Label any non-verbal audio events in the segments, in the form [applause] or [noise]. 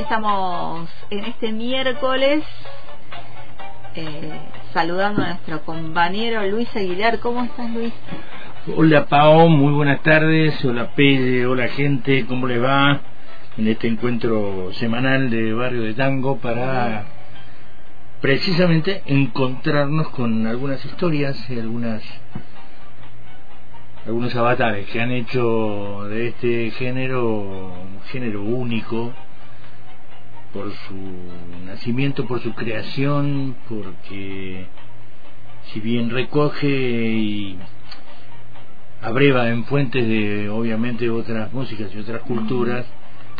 estamos en este miércoles eh, saludando a nuestro compañero Luis Aguilar. ¿Cómo estás, Luis? Hola, Pao, muy buenas tardes. Hola, Pelle, hola, gente, ¿cómo les va? En este encuentro semanal de Barrio de Tango para precisamente encontrarnos con algunas historias y algunas algunos avatares que han hecho de este género un género único por su nacimiento, por su creación, porque si bien recoge y abreva en fuentes de obviamente otras músicas y otras culturas,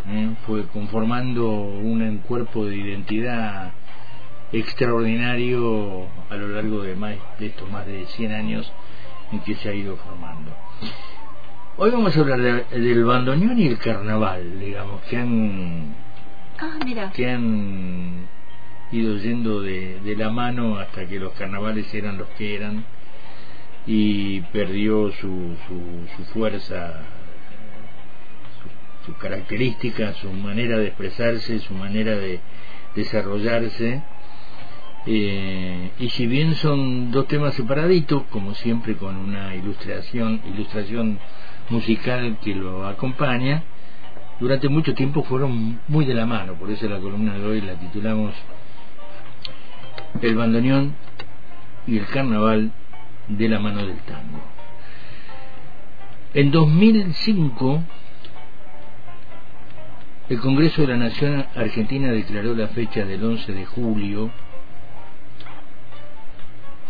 ¿eh? fue conformando un cuerpo de identidad extraordinario a lo largo de, más, de estos más de 100 años en que se ha ido formando. Hoy vamos a hablar del bandoneón y el carnaval, digamos, que han Ah, que han ido yendo de, la mano hasta que los carnavales eran los que eran y perdió su, su, fuerza, su, característica, su manera de expresarse, su manera de desarrollarse. Eh, y si bien son dos temas separaditos, como siempre con una ilustración, ilustración musical que lo acompaña, durante mucho tiempo fueron muy de la mano, por eso la columna de hoy la titulamos El bandoneón y el carnaval de la mano del tango. En 2005, el Congreso de la Nación Argentina declaró la fecha del 11 de julio,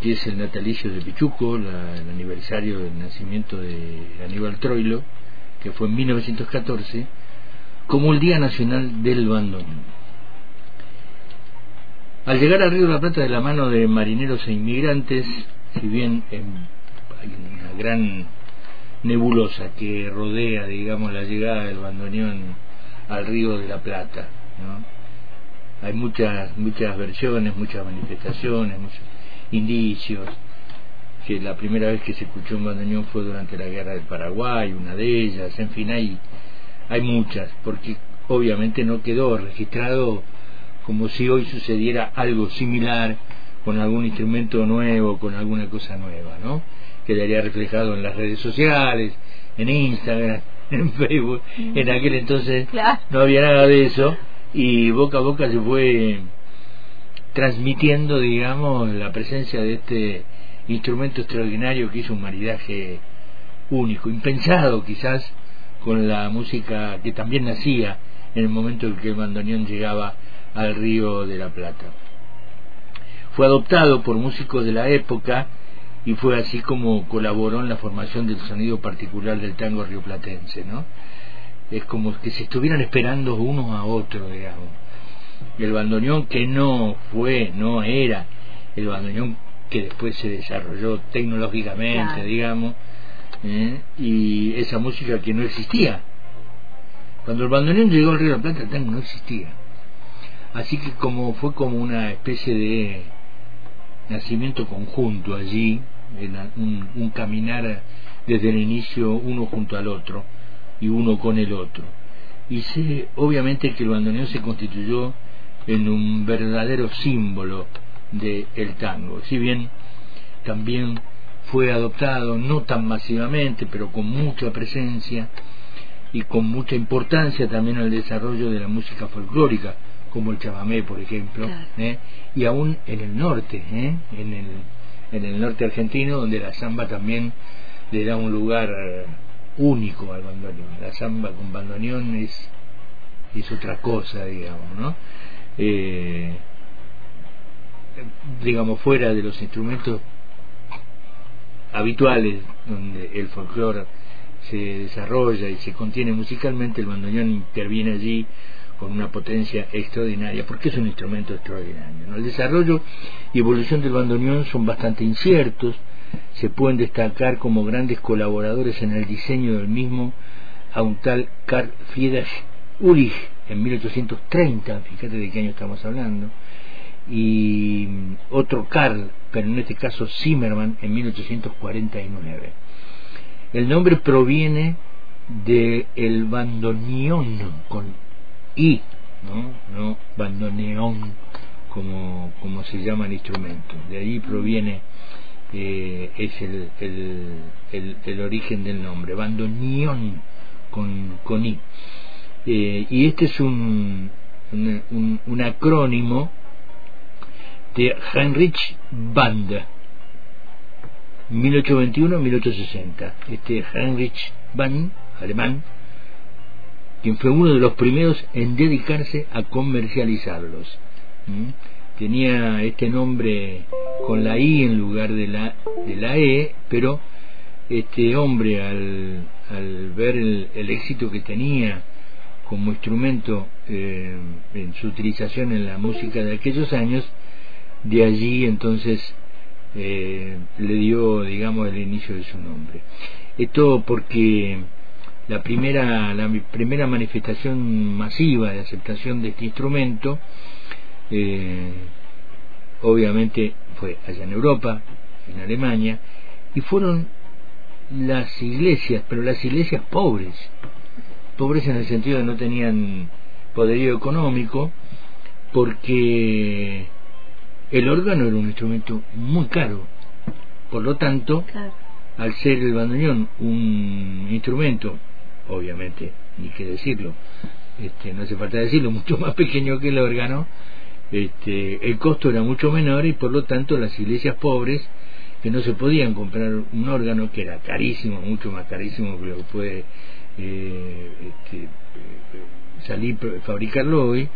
que es el natalicio de Pichuco, el aniversario del nacimiento de Aníbal Troilo, que fue en 1914, como el Día Nacional del Bandoneón. Al llegar al Río de la Plata de la mano de marineros e inmigrantes, si bien hay una gran nebulosa que rodea, digamos, la llegada del bandoneón al Río de la Plata, Hay muchas muchas versiones, muchas manifestaciones, muchos indicios, que la primera vez que se escuchó un bandoneón fue durante la Guerra del Paraguay, una de ellas, en fin, hay hay muchas, porque obviamente no quedó registrado como si hoy sucediera algo similar con algún instrumento nuevo, con alguna cosa nueva, ¿no? Quedaría reflejado en las redes sociales, en Instagram, [laughs] en Facebook. En aquel entonces no había nada de eso y boca a boca se fue transmitiendo, digamos, la presencia de este instrumento extraordinario que hizo un maridaje único, impensado quizás con la música que también nacía en el momento en que el bandoneón llegaba al río de la Plata. Fue adoptado por músicos de la época y fue así como colaboró en la formación del sonido particular del tango rioplatense, ¿no? Es como que se estuvieran esperando unos a otros, digamos. El bandoneón que no fue, no era el bandoneón que después se desarrolló tecnológicamente, digamos, ¿eh? y esa música que no existía. Cuando el bandoneón llegó al Río de la Plata, el tango no existía. Así que como fue como una especie de nacimiento conjunto allí, un, un caminar desde el inicio uno junto al otro y uno con el otro. Y sé, obviamente que el bandoneón se constituyó en un verdadero símbolo del el tango. Si bien también fue adoptado no tan masivamente, pero con mucha presencia y con mucha importancia también al desarrollo de la música folclórica, como el chamamé, por ejemplo, ¿eh? y aún en el norte, ¿eh? en, el, en el norte argentino, donde la samba también le da un lugar único al bandoneón. La samba con bandoneón es, es otra cosa, digamos, ¿no? Eh, digamos, fuera de los instrumentos habituales donde el folclore se desarrolla y se contiene musicalmente, el bandoneón interviene allí con una potencia extraordinaria, porque es un instrumento extraordinario. El desarrollo y evolución del bandoneón son bastante inciertos, se pueden destacar como grandes colaboradores en el diseño del mismo a un tal Karl Friedrich Ulrich en 1830, fíjate de qué año estamos hablando, y otro Karl, pero en este caso Zimmerman, en 1849. El nombre proviene de el bandoneón con I, ¿no? bandoneón como, como se llama el instrumento. De ahí proviene, eh, es el, el, el, origen del nombre, bandoneón con, con I. Eh, y este es un, un, un, acrónimo de Heinrich Band, 1821-1860. Este Heinrich Band, alemán, quien fue uno de los primeros en dedicarse a comercializarlos. Tenía este nombre con la I en lugar de la, de la E, pero este hombre al, al ver el, el éxito que tenía como instrumento eh, en su utilización en la música de aquellos años, de allí entonces eh, le dio, digamos, el inicio de su nombre. Esto porque la primera, la primera manifestación masiva de aceptación de este instrumento, eh, obviamente fue allá en Europa, en Alemania, y fueron las iglesias, pero las iglesias pobres, pobres en el sentido de no tenían poderío económico, porque el órgano era un instrumento muy caro. Por lo tanto, al ser el bandoneón un instrumento, obviamente, ni que decirlo, este, no hace falta decirlo, [laughs] mucho más pequeño que el órgano, este, el costo era mucho menor y por lo tanto las iglesias pobres que no se podían comprar un órgano que era carísimo, mucho más carísimo que lo que puede eh, este, salir fabricarlo hoy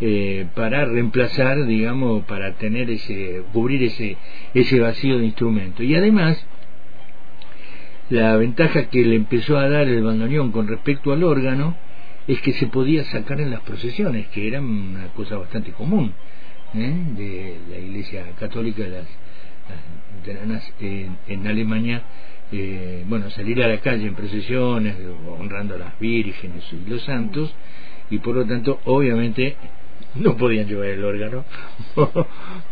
eh, para reemplazar digamos para tener ese cubrir ese ese vacío de instrumento y además la ventaja que le empezó a dar el bandoneón con respecto al órgano es que se podía sacar en las procesiones que eran una cosa bastante común ¿eh? de la iglesia católica las, las en, en Alemania eh, bueno, salir a la calle en procesiones, honrando a las vírgenes y los santos, y por lo tanto, obviamente, no podían llevar el órgano [laughs]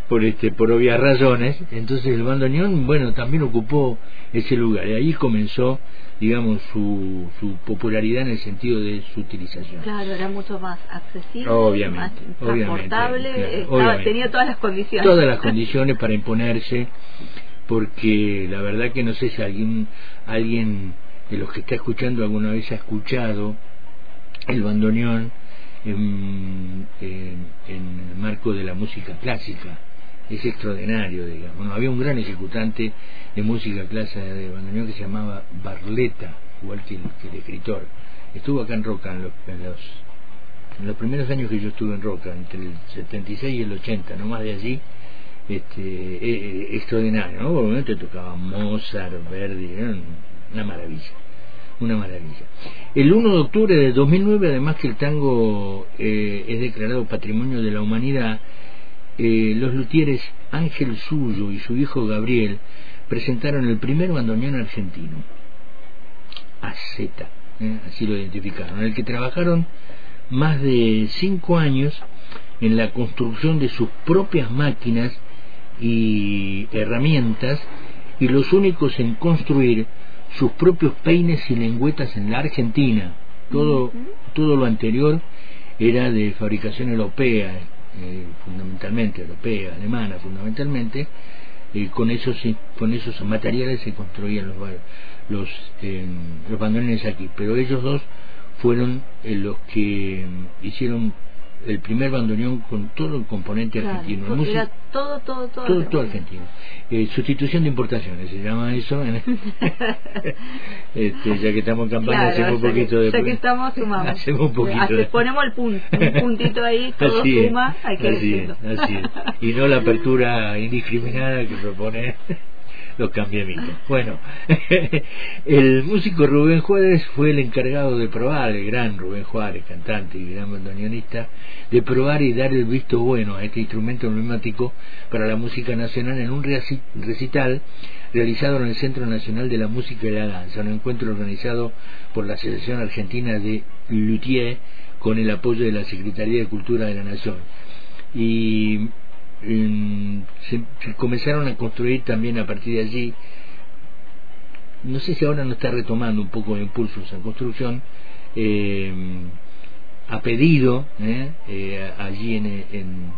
por este por obvias razones. Entonces el bandoneón bueno también ocupó ese lugar. Y ahí comenzó digamos su, su popularidad en el sentido de su utilización. Claro era mucho más accesible obviamente, más transportable tenía todas las condiciones. Todas las [laughs] condiciones para imponerse porque la verdad que no sé si alguien, alguien de los que está escuchando alguna vez ha escuchado el bandoneón en, el marco de la música clásica. Es extraordinario, digamos. había un gran ejecutante de música clásica de bandoneón que se llamaba Barletta, igual que el, escritor. Estuvo acá en Roca en los, en los, en los primeros años que yo estuve en Roca, entre el 76 y el 80, no más de allí este, eh, eh, extraordinario, ¿no? Obviamente tocaba Mozart, Verdi, una maravilla, una maravilla. El 1 de octubre de 2009, además que el tango eh, es declarado Patrimonio de la Humanidad, los luthieres Ángel Suyo y su hijo Gabriel presentaron el primer bandoneón argentino, AZ, así lo identificaron, en el que trabajaron más de cinco años en la construcción de sus propias máquinas y herramientas y los únicos en construir sus propios peines y lengüetas en la Argentina. Todo, todo lo anterior era de fabricación europea, eh, fundamentalmente europea, alemana, fundamentalmente. y con esos con esos materiales se construían los los, eh, los bandoneones aquí, pero ellos dos fueron eh, los que hicieron el primer bandoneón con todo el componente argentino. Era todo, todo, todo. Todo, argentino. Eh, sustitución de importaciones, se llama eso. [laughs] este, ya que estamos en campaña, hacemos un poquito de. Ya que estamos, sumamos. [laughs] Hacemos un poquito. Ponemos el punto, un [laughs] puntito ahí, todo suma, hay que así es, así es. Y no la apertura indiscriminada que propone los cambiamientos. Bueno, [laughs] el músico Rubén Juárez fue el encargado de probar, el gran Rubén Juárez, cantante y gran bandoneonista, de probar y dar el visto bueno a este instrumento emblemático para la música nacional en un recital realizado en el Centro Nacional de la Música y la Danza, un encuentro organizado por la Asociación Argentina de Luthier con el apoyo de la Secretaría de Cultura de la Nación. Y se, comenzaron a construir también a partir de allí no sé si ahora no está retomando un poco de impulso esa construcción eh, a pedido, ¿eh? allí en, en,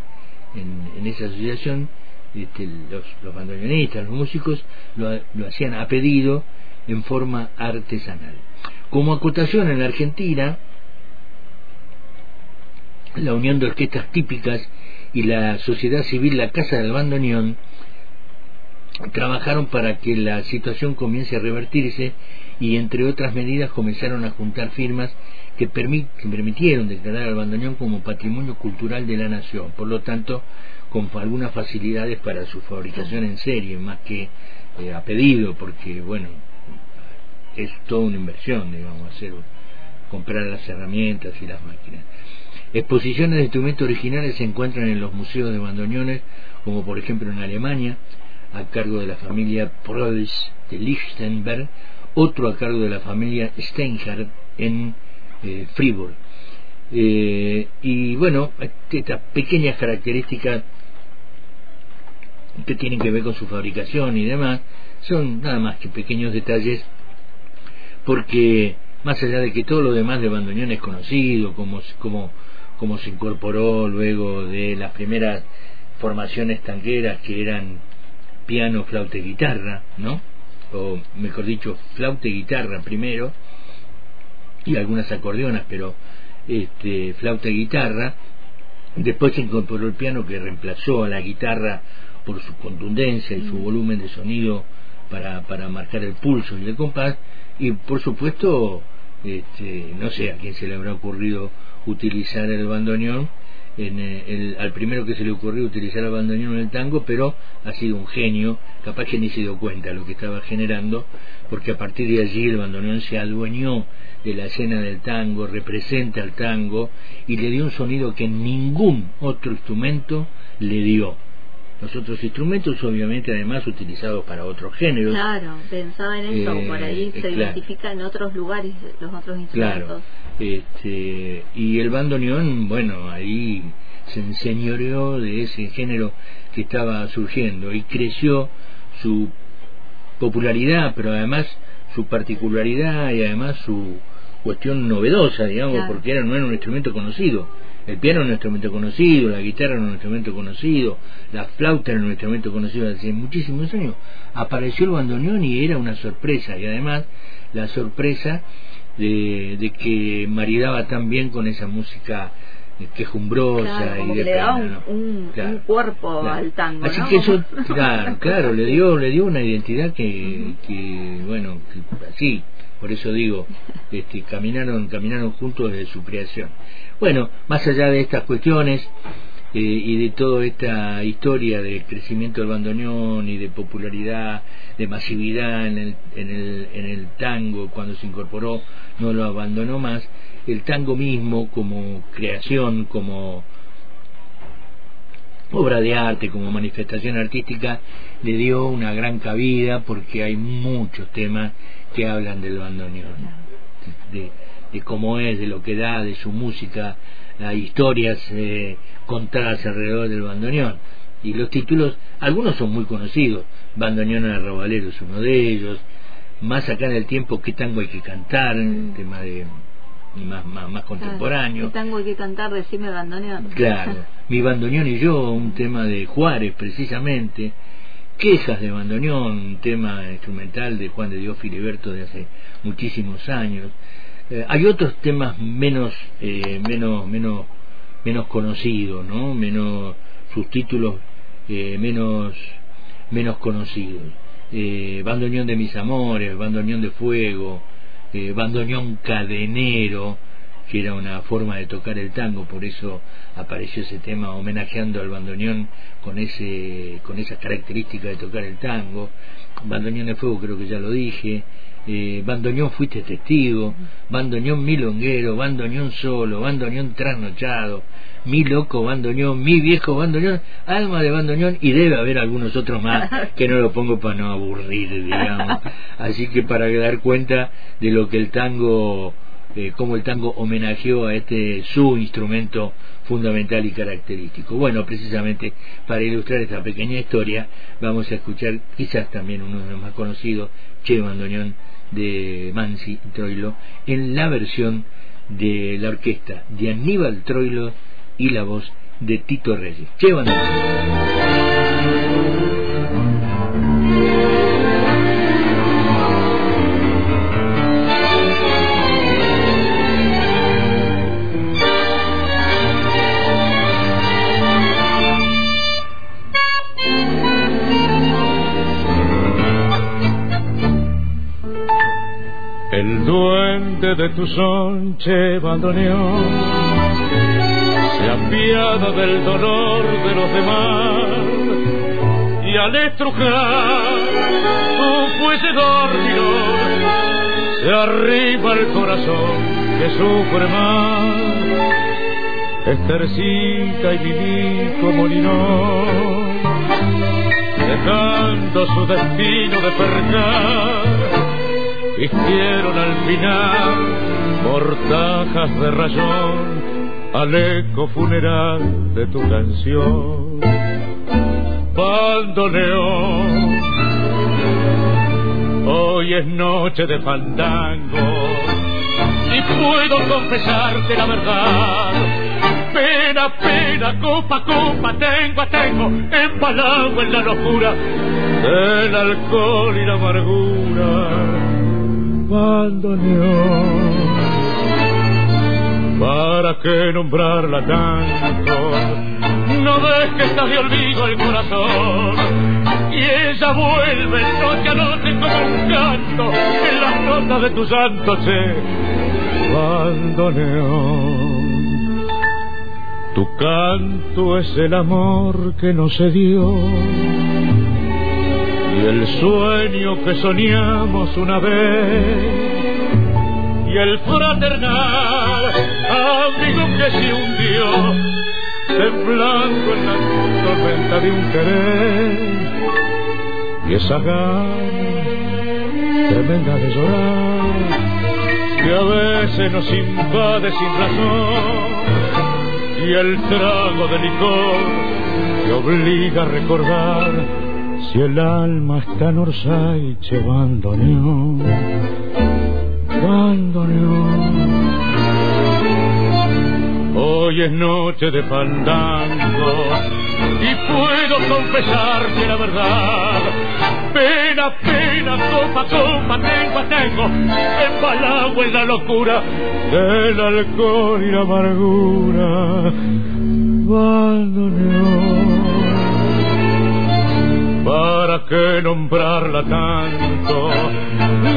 en, esa asociación, este, los, los los músicos, lo, lo hacían a pedido en forma artesanal. Como acotación en la Argentina, la Unión de Orquestas Típicas y la sociedad civil La Casa del Bandoneón trabajaron para que la situación comience a revertirse y entre otras medidas comenzaron a juntar firmas que, permitieron declarar al bandoneón como patrimonio cultural de la nación, por lo tanto con algunas facilidades para su fabricación en serie, más que eh, a pedido, porque bueno, es toda una inversión, digamos, hacer comprar las herramientas y las máquinas. Exposiciones de instrumentos originales se encuentran en los museos de bandoneones, como por ejemplo en Alemania, a cargo de la familia Preuss de Lichtenberg, otro a cargo de la familia Steinhardt en eh. Eh, y bueno, estas pequeñas características que tienen que ver con su fabricación y demás, son nada más que pequeños detalles, porque más allá de que todo lo demás de bandoneón es conocido, como, como, como se incorporó luego de las primeras formaciones tanqueras que eran piano, flauta y guitarra, ¿no? O mejor dicho, flauta y guitarra primero, y algunas acordeonas, pero este, flauta y guitarra. Después se incorporó el piano que reemplazó a la guitarra por su contundencia y su mm. volumen de sonido para, para marcar el pulso y el compás. Y por supuesto, este, no sé a quién se le habrá ocurrido utilizar el bandoneón en eh, el, al primero que se le ocurrió utilizar el bandoneón en el tango, pero ha sido un genio, capaz que ni se dio cuenta de lo que estaba generando, porque a partir de allí el bandoneón se adueñó de la escena del tango, representa al tango y le dio un sonido que ningún otro instrumento le dio. Los otros instrumentos, obviamente, además utilizados para otros géneros. Claro, pensaba en eso, por ahí eh, se identifica en otros lugares los otros instrumentos. Claro, este, y el bandoneón, bueno, ahí se enseñoreó de ese género que estaba surgiendo y creció su popularidad, pero además su particularidad y además su cuestión novedosa, digamos, porque era, no era un instrumento conocido. El piano era un instrumento conocido, la guitarra era un instrumento conocido, la flauta era un instrumento conocido hace muchísimos años. Apareció el bandoneón y era una sorpresa, y además la sorpresa de, de que maridaba tan bien con esa música quejumbrosa y de le da un, cuerpo al tango así que eso [laughs] claro claro le dio le dio una identidad que, que bueno así por eso digo este caminaron caminaron juntos desde su creación. Bueno más allá de estas cuestiones eh, y de toda esta historia de crecimiento del bandoneón y de popularidad, de masividad en el, en el, en el tango, cuando se incorporó no lo abandonó más, el tango mismo como creación, como obra de arte, como manifestación artística, le dio una gran cabida porque hay muchos temas que hablan del bandoneón, de, de cómo es, de lo que da, de su música, hay historias eh, contadas alrededor del bandoneón. Y los títulos, algunos son muy conocidos, Bandoneón de Robalero es uno de ellos, más acá en el tiempo, ¿qué tango hay que cantar? El tema de más, más, contemporáneo. ¿Qué tango hay que cantar? Decime bandoneón. Claro, [laughs] mi bandoneón y yo, un tema de Juárez precisamente, Quejas de bandoneón, un tema instrumental de Juan de Dios Filiberto de hace muchísimos años. Eh, hay otros temas menos, eh, menos, menos, menos conocidos, ¿no? Menos, sus títulos eh, menos, menos conocidos. Eh, bandoneón de mis amores, bandoneón de fuego, eh, bandoneón cadenero, que era una forma de tocar el tango, por eso apareció ese tema homenajeando al bandoneón con ese con esa característica de tocar el tango. Bandoneón de fuego creo que ya lo dije, eh, bandoneón fuiste testigo, bandoneón milonguero, bandoneón solo, bandoneón trasnochado, mi loco bandoneón, mi viejo bandoneón, alma de bandoneón y debe haber algunos otros más que no lo pongo para no aburrir, digamos. [laughs] Así que para dar cuenta de lo que el tango, eh, como el tango homenajeó a este su instrumento fundamental y característico. Bueno, precisamente para ilustrar esta pequeña historia vamos a escuchar quizás también uno de los más conocidos, Che Bandoneón de Mansi Troilo, en la versión de la orquesta de Aníbal Troilo y la voz de Tito Reyes. De tu sonche bandoneón. Se apiada del dolor de los demás y al estrujar tu fuese dormidor se arriba el corazón que sufre más. Estercita y viví como Linón dejando su destino de percar hicieron al final mortajas de rayón al eco funeral de tu canción. Bandoneón, hoy es noche de fandango y puedo confesarte la verdad. Pena, pena, copa, copa, tengo, tengo, empalado en la locura del alcohol y la amargura ¿Para qué nombrarla tanto? No ves que está de olvido el corazón y ella vuelve noche a noche como un canto en las notas de tu santo che. Bandoneón, tu canto es el amor que no se dio el sueño que soñamos una vez. Y el fraternal amigo que se hundió temblando en la tormenta de un querer. Y esa gana tremenda de llorar que a veces nos invade sin razón. Y el trago de licor que obliga a recordar si el alma está en Orsay, bandoneón, bandoneón. Hoy es noche de fandango y puedo confesarte la verdad. Pena, pena, copa, copa, tengo, tengo, empalado en la locura del alcohol y la amargura. Bandoneón. ¿Para qué nombrarla tanto?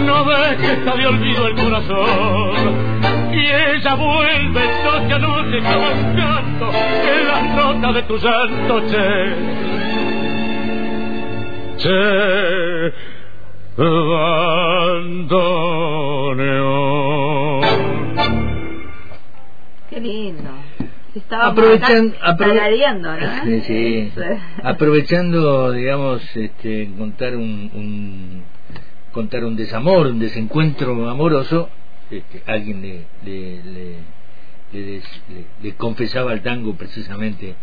No ves que está de olvido el corazón y ella vuelve noche a noche canto en las notas de tu santo che. Che, bandoneón. Qué lindo aprovechando, [laughs] [laughs] aprovechando, digamos, este, contar un, contar un desamor, un desencuentro amoroso, este, alguien le, le, le, confesaba al tango precisamente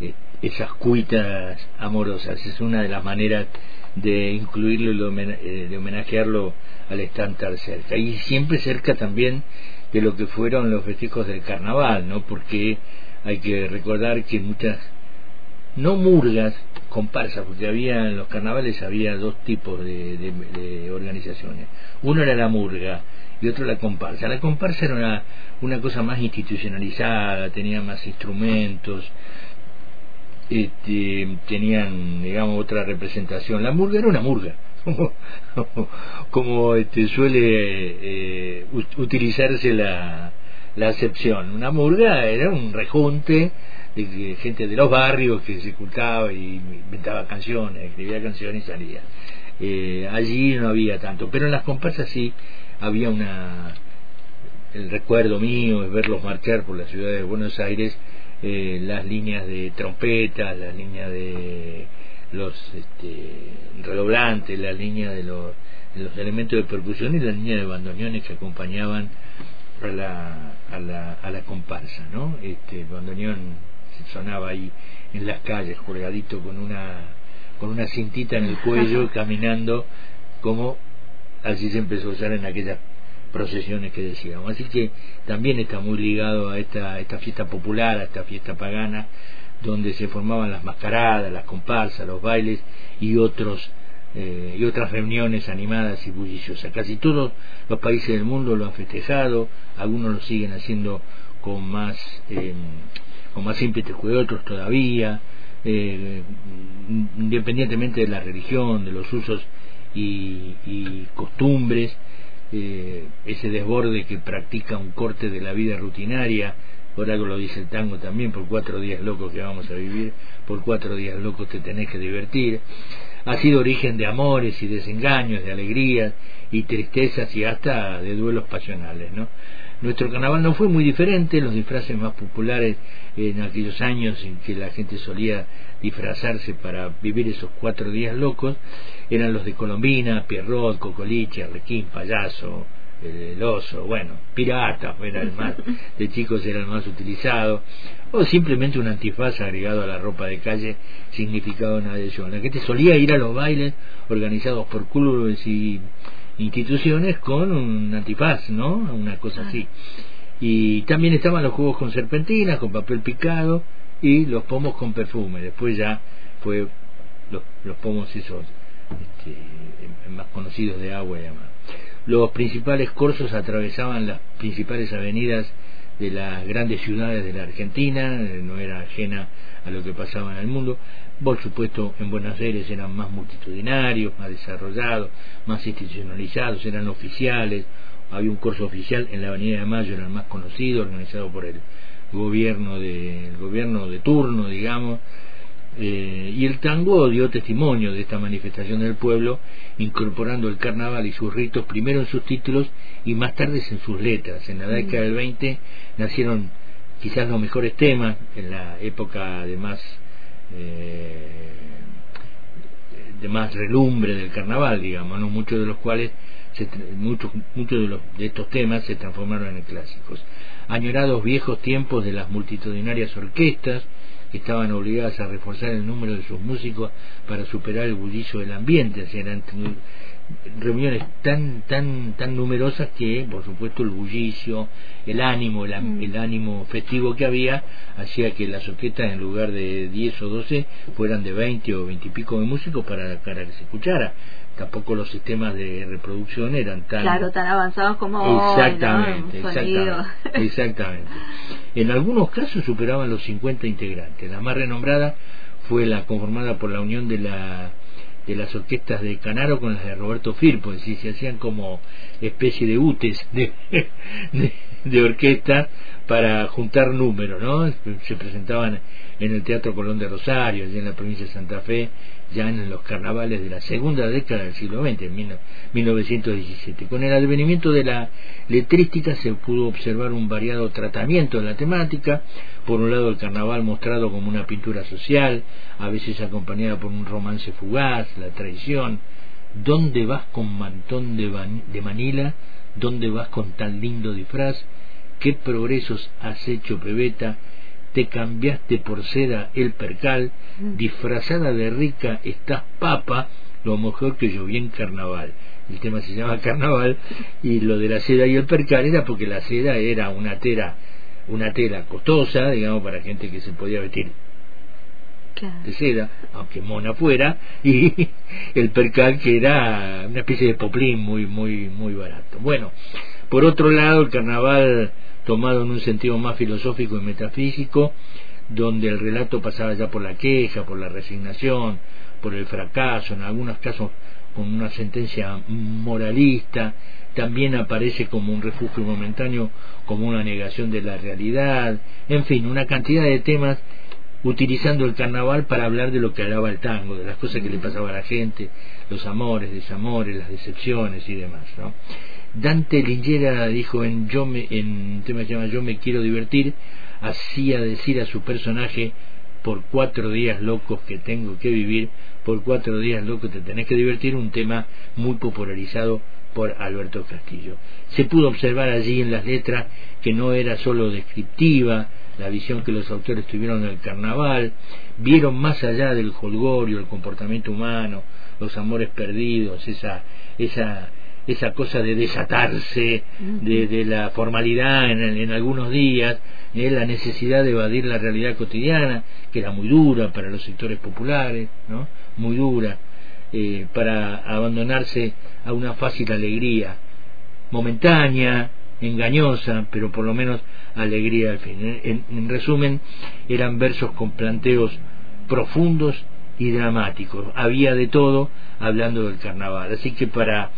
eh, esas cuitas amorosas. Es una de las maneras de incluirlo y de eh, homenajearlo al estar cerca. Y siempre cerca también de lo que fueron los festejos del carnaval, ¿no? Porque hay que recordar que muchas, no murgas, comparsas, porque había en los carnavales había dos tipos de, organizaciones. Uno era la murga y otro la comparsa. La comparsa era una, una cosa más institucionalizada, tenía más instrumentos, este, tenían, digamos, otra representación. La murga era una murga [laughs] como, este, suele eh, utilizarse la, acepción. Una murga era un rejunte de gente de los barrios que se ocultaba y inventaba canciones, escribía canciones y salía. Eh, allí no había tanto, pero en las comparsas sí había una. El recuerdo mío es verlos marchar por la ciudad de Buenos Aires, eh, las líneas de trompetas, las líneas de los este, redoblantes, la línea de los, los, elementos de percusión y la línea de bandoneones que acompañaban a la, a la, a la comparsa, ¿no? Este, el bandoneón sonaba ahí en las calles, colgadito con una, con una cintita en el cuello, [laughs] caminando como así se empezó a usar en aquellas procesiones que decíamos. Así que también está muy ligado a esta, esta fiesta popular, a esta fiesta pagana, donde se formaban las mascaradas, las comparsas, los bailes y otros eh, y otras reuniones animadas y bulliciosas. Casi todos los países del mundo lo han festejado, algunos lo siguen haciendo con más eh, con más ímpetu que otros todavía, eh, independientemente de la religión, de los usos y, y costumbres, eh, ese desborde que practica un corte de la vida rutinaria, por algo lo dice el tango también, por cuatro días locos que vamos a vivir, por cuatro días locos te tenés que divertir, ha sido origen de amores y desengaños, de alegrías y tristezas y hasta de duelos pasionales, ¿no? Nuestro carnaval no fue muy diferente, los disfraces más populares en aquellos años en que la gente solía disfrazarse para vivir esos cuatro días locos eran los de Colombina, Pierrot, Cocoliche, Arlequín, Payaso, el, oso, bueno, pirata era el más, [laughs] de chicos era el más utilizado, o simplemente un antifaz agregado a la ropa de calle significaba una adhesión. La gente solía ir a los bailes organizados por clubes y instituciones con un antifaz, ¿no? Una cosa así. Y también estaban los juegos con serpentinas, con papel picado y los pomos con perfume. Después ya fue los, los pomos esos este, más conocidos de agua y demás. Los principales cursos atravesaban las principales avenidas de las grandes ciudades de la Argentina, eh, no era ajena a lo que pasaba en el mundo. Por supuesto, en Buenos Aires eran más multitudinarios, más desarrollados, más institucionalizados, eran oficiales. Había un curso oficial en la Avenida de Mayo, era el más conocido, organizado por el gobierno de, el gobierno de turno, digamos, eh, y el tango dio testimonio de esta manifestación del pueblo, incorporando el carnaval y sus ritos primero en sus títulos y más tarde en sus letras. En la década del 20 nacieron quizás los mejores temas, en la época de más, eh, de más relumbre del carnaval, digamos, ¿no? muchos de los cuales, muchos, muchos de, los, de estos temas se transformaron en clásicos. Añorados viejos tiempos de las multitudinarias orquestas, estaban obligadas a reforzar el número de sus músicos para superar el bullicio del ambiente, eran reuniones tan tan tan numerosas que por supuesto el bullicio el ánimo el, mm. el, ánimo festivo que había hacía que las orquestas en lugar de 10 o 12 fueran de 20 o 20 y pico de músicos para, para que se escuchara tampoco los sistemas de reproducción eran tan claro tan avanzados como exactamente exactamente, [laughs] exactamente. En algunos casos superaban los 50 integrantes. La más renombrada fue la conformada por la unión de la de las orquestas de Canaro con las de Roberto Firpo, es decir, se hacían como especie de UTES de, [laughs] de, de orquesta para juntar números, ¿no? Se presentaban en el Teatro Colón de Rosario, en la provincia de Santa Fe, ya en los carnavales de la segunda década del siglo XX, en 1917. Con el advenimiento de la letrística se pudo observar un variado tratamiento de la temática, por un lado el carnaval mostrado como una pintura social, a veces acompañada por un romance fugaz, la traición, ¿dónde vas con mantón de, de Manila? ¿Dónde vas con tan lindo disfraz? ¿Qué progresos has hecho, pebeta? Te cambiaste por seda el percal, mm. disfrazada de rica estás papa, lo mejor que yo vi en carnaval. El tema se llama [laughs] carnaval y lo de la seda y el percal era porque la seda era una tela, una tela costosa, digamos, para gente que se podía vestir de seda, aunque mona fuera, y [laughs] el percal que era una especie de poplín muy, muy, muy barato. Bueno, por otro lado, el carnaval tomado en un sentido más filosófico y metafísico, donde el relato pasaba ya por la queja, por la resignación, por el fracaso, en algunos casos con una sentencia moralista, también aparece como un refugio momentáneo, como una negación de la realidad, en fin, una cantidad de temas utilizando el carnaval para hablar de lo que hablaba el tango, de las cosas que le pasaba a la gente, los amores, desamores, las decepciones y demás. ¿no? Dante Lingera dijo en, yo me, en un tema que se llama Yo me quiero divertir, hacía decir a su personaje, por cuatro días locos que tengo que vivir, por cuatro días locos te tenés que divertir, un tema muy popularizado por Alberto Castillo. Se pudo observar allí en las letras que no era solo descriptiva, la visión que los autores tuvieron del carnaval, vieron más allá del holgorio, el comportamiento humano, los amores perdidos, esa, esa esa cosa de desatarse de, la formalidad en, en algunos días, ¿eh? la necesidad de evadir la realidad cotidiana, que era muy dura para los sectores populares, ¿no? muy dura, eh, para abandonarse a una fácil alegría, momentánea, engañosa, pero por lo menos alegría al fin. En, resumen, eran versos con planteos profundos y dramáticos. Había de todo hablando del carnaval. Así que para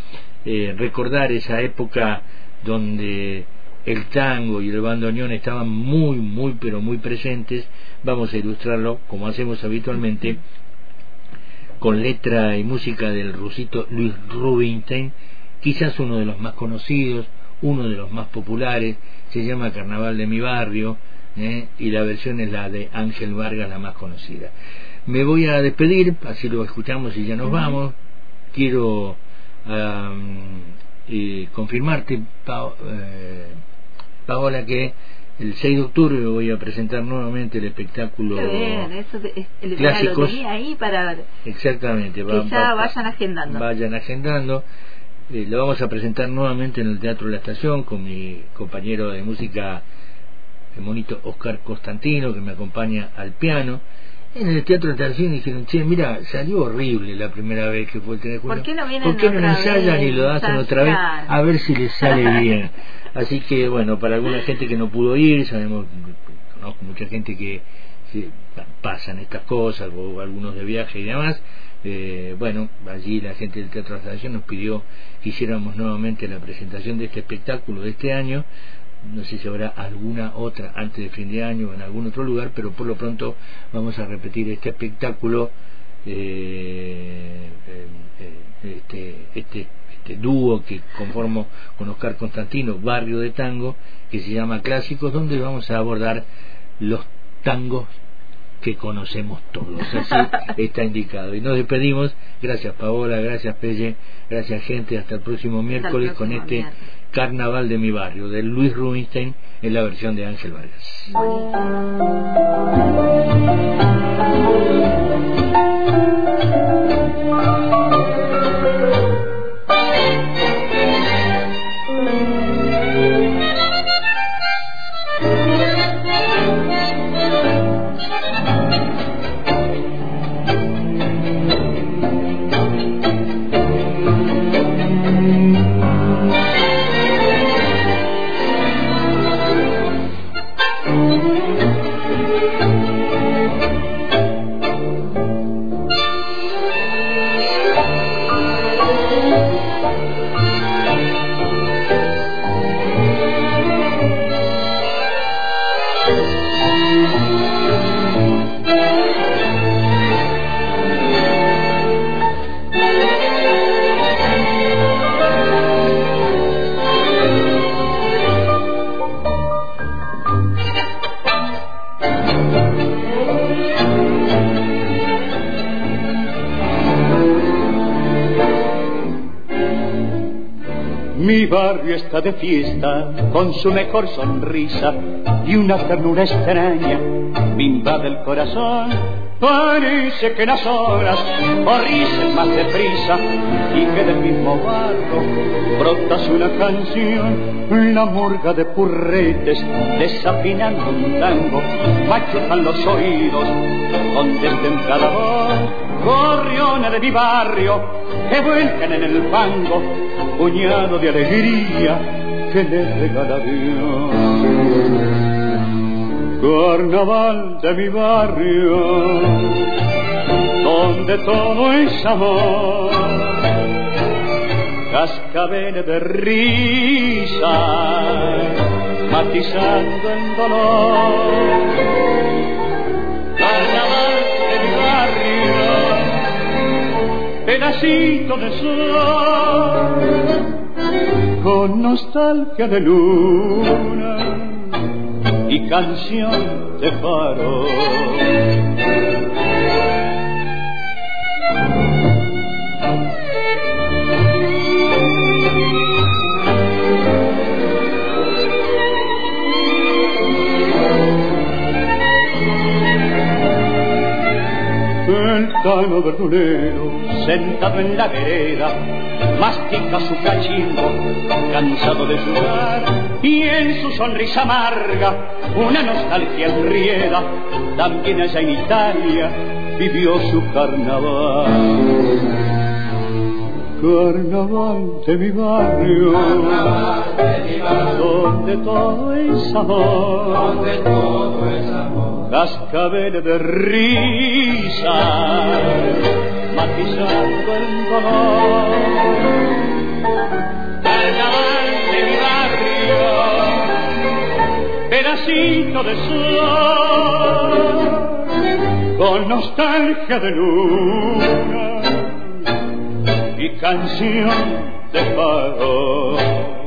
eh, recordar esa época donde el tango y el bandoneón estaban muy, muy, pero muy presentes, vamos a ilustrarlo como hacemos habitualmente con letra y música del rusito Luis Rubinstein, quizás uno de los más conocidos, uno de los más populares, se llama Carnaval de mi barrio, ¿eh? y la versión es la de Ángel Vargas, la más conocida. Me voy a despedir, así lo escuchamos y ya nos vamos. Quiero confirmarte, eh, Paola, que el 6 de octubre voy a presentar nuevamente el espectáculo clásicos. ahí para exactamente que ya vayan agendando vayan agendando eh, lo vamos a presentar nuevamente en el Teatro de la Estación con mi compañero de música el monito Oscar Constantino que me acompaña al piano. En el Teatro de la Estación dijeron che mira salió horrible la primera vez que fue el teléfono ¿por qué no vienen ¿Por qué no ensayan y lo hacen otra vez a ver si les sale [laughs] bien. Así que, bueno, para alguna gente que no pudo ir, sabemos, conozco mucha gente que, pasan estas cosas, o algunos de viaje y demás. Eh, bueno, allí la gente del Teatro de la Estación nos pidió que hiciéramos nuevamente la presentación de este espectáculo de este año. No sé si habrá alguna otra antes de fin de año o en algún otro lugar, pero por lo pronto vamos a repetir este espectáculo, eh, eh, este, este este dúo que conformo con Oscar Constantino, Barrio de Tango, que se llama Clásicos, donde vamos a abordar los tangos que conocemos todos. Así [laughs] está indicado. Y nos despedimos. Gracias Paola, gracias Pelle, gracias gente. Hasta el próximo miércoles con este Carnaval de mi barrio, de Luis Rubinstein en la versión de Ángel Vargas. De fiesta con su mejor sonrisa y una ternura extraña me invade el corazón. Parece que las horas corrisen más deprisa y que del mismo barro brotas una canción. La murga de purretes desafinando un tango, machucan los oídos con cada voz. Gorriones de mi barrio que vuelcan en el fango puñado de alegría que le regala Dios. Carnaval de mi barrio, donde todo es amor, cascabeles de risa, matizando el dolor. Carnaval de mi barrio, pedacito de sol con nostalgia de luna y canción de faro. Gitano verdulero, sentado en la vereda, mastica su cachimbo, cansado de sudar, y en su sonrisa amarga una nostalgia enrieda. También allá en Italia vivió su carnaval carnaval de mi barrio, donde todo es amor, donde todo es amor, cascabel de risa, matizando el dolor. Carnaval de mi barrio, pedacito de sol, con nostalgia de luna y canción de paro.